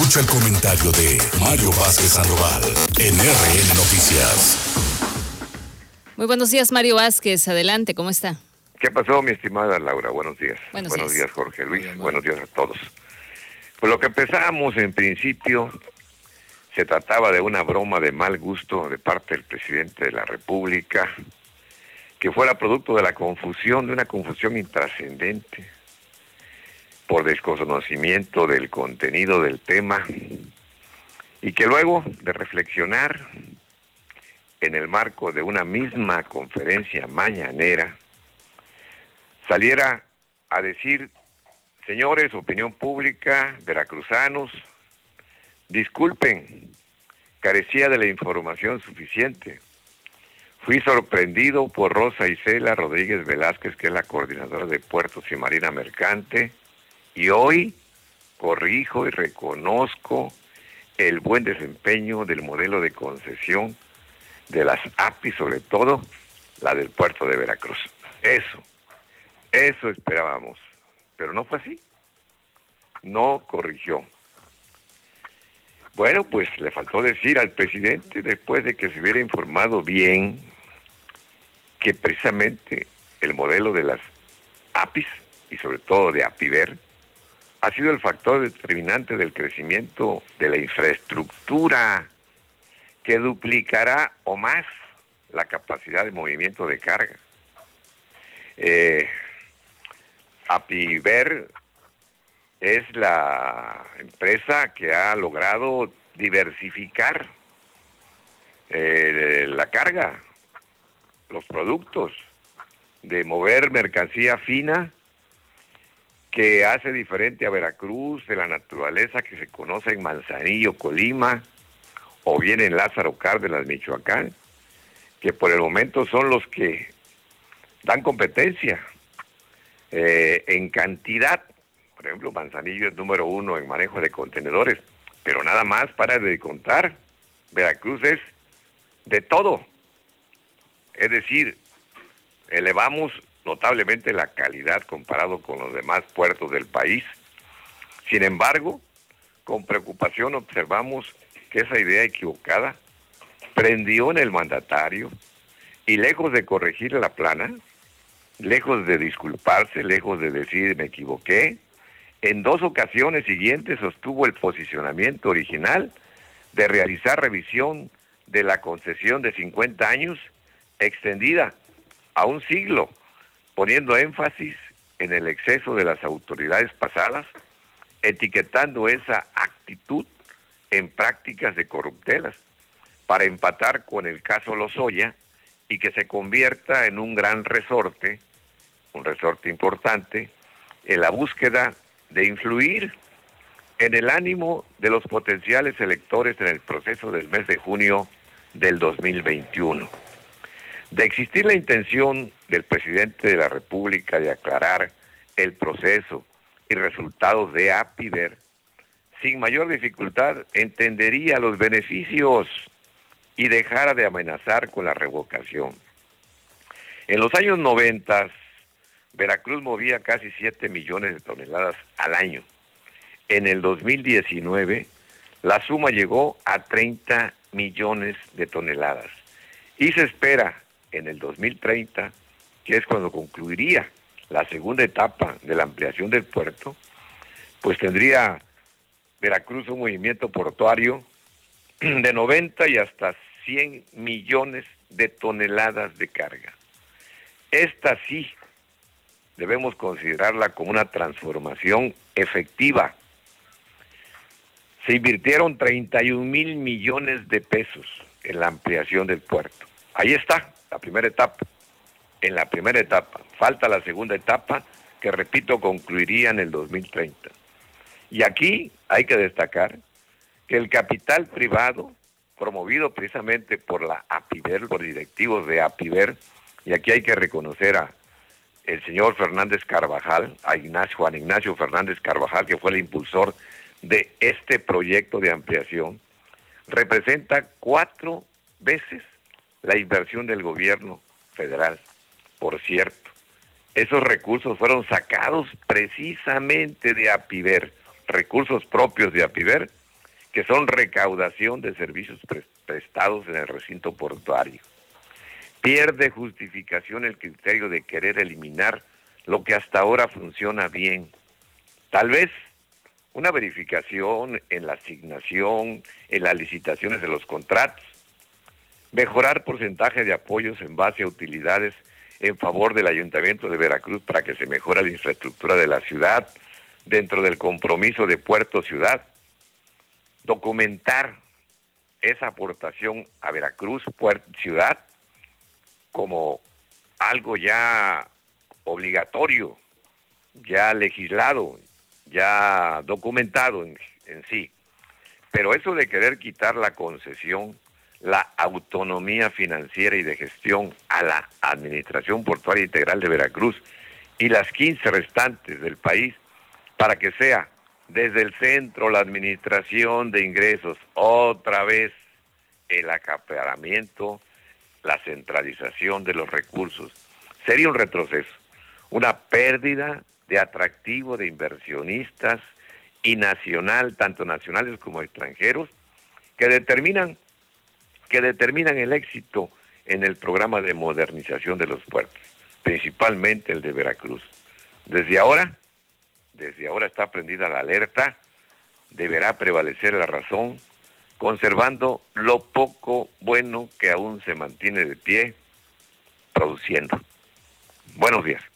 Escucha el comentario de Mario Vázquez Sandoval en RN Noticias. Muy buenos días, Mario Vázquez. Adelante, ¿cómo está? ¿Qué pasó, mi estimada Laura? Buenos días. Buenos, días. Jorge Luis. Buenos días a todos. Pues lo que empezamos en principio se trataba de una broma de mal gusto de parte del presidente de la República, que fuera producto de la confusión, de una confusión intrascendente, por desconocimiento del contenido del tema, y que luego de reflexionar en el marco de una misma conferencia mañanera, saliera a decir, señores, opinión pública, veracruzanos, disculpen, carecía de la información suficiente. Fui sorprendido por Rosa Isela Rodríguez Velázquez, que es la coordinadora de puertos y marina mercante, y hoy corrijo y reconozco el buen desempeño del modelo de concesión de las API, sobre todo la del puerto de Veracruz. Eso, eso esperábamos, pero no fue así. No corrigió. Bueno, pues le faltó decir al presidente, después de que se hubiera informado bien, que precisamente el modelo de las APIs, y sobre todo de APIVER, ha sido el factor determinante del crecimiento de la infraestructura que duplicará o más la capacidad de movimiento de carga. Eh, Apiver es la empresa que ha logrado diversificar eh, la carga, los productos, de mover mercancía fina que hace diferente a Veracruz, de la naturaleza que se conoce en Manzanillo, Colima, o bien en Lázaro Cárdenas, Michoacán, que por el momento son los que dan competencia eh, en cantidad, por ejemplo, Manzanillo es número uno en manejo de contenedores, pero nada más para de contar, Veracruz es de todo. Es decir, elevamos notablemente la calidad comparado con los demás puertos del país. Sin embargo, con preocupación observamos que esa idea equivocada prendió en el mandatario y lejos de corregir la plana, lejos de disculparse, lejos de decir me equivoqué, en dos ocasiones siguientes sostuvo el posicionamiento original de realizar revisión de la concesión de 50 años extendida a un siglo, poniendo énfasis en el exceso de las autoridades pasadas, etiquetando esa actitud en prácticas de corruptelas para empatar con el caso Lozoya y que se convierta en un gran resorte, un resorte importante, en la búsqueda de influir en el ánimo de los potenciales electores en el proceso del mes de junio del 2021. De existir la intención del presidente de la República de aclarar el proceso y resultados de APIDER, sin mayor dificultad entendería los beneficios y dejara de amenazar con la revocación. En los años 90, Veracruz movía casi 7 millones de toneladas al año. En el 2019, la suma llegó a 30 millones de toneladas. Y se espera en el 2030, que es cuando concluiría la segunda etapa de la ampliación del puerto, pues tendría Veracruz un movimiento portuario de 90 y hasta 100 millones de toneladas de carga. Esta sí debemos considerarla como una transformación efectiva. Se invirtieron 31 mil millones de pesos en la ampliación del puerto. Ahí está, la primera etapa. En la primera etapa. Falta la segunda etapa, que repito, concluiría en el 2030. Y aquí hay que destacar que el capital privado, promovido precisamente por la APIVER, los directivos de APIVER, y aquí hay que reconocer a el señor Fernández Carvajal, a Ignacio, Juan Ignacio Fernández Carvajal, que fue el impulsor de este proyecto de ampliación, representa cuatro veces la inversión del gobierno federal. Por cierto, esos recursos fueron sacados precisamente de APIVER recursos propios de APIVER que son recaudación de servicios prestados en el recinto portuario. Pierde justificación el criterio de querer eliminar lo que hasta ahora funciona bien. Tal vez una verificación en la asignación, en las licitaciones de los contratos, mejorar porcentaje de apoyos en base a utilidades en favor del Ayuntamiento de Veracruz para que se mejore la infraestructura de la ciudad dentro del compromiso de Puerto Ciudad, documentar esa aportación a Veracruz, Puerto Ciudad, como algo ya obligatorio, ya legislado, ya documentado en, en sí. Pero eso de querer quitar la concesión, la autonomía financiera y de gestión a la Administración Portuaria Integral de Veracruz y las 15 restantes del país para que sea desde el centro la administración de ingresos, otra vez el acaparamiento, la centralización de los recursos. Sería un retroceso, una pérdida de atractivo de inversionistas y nacional, tanto nacionales como extranjeros, que determinan, que determinan el éxito en el programa de modernización de los puertos, principalmente el de Veracruz. Desde ahora, desde ahora está prendida la alerta, deberá prevalecer la razón, conservando lo poco bueno que aún se mantiene de pie, produciendo. Buenos días.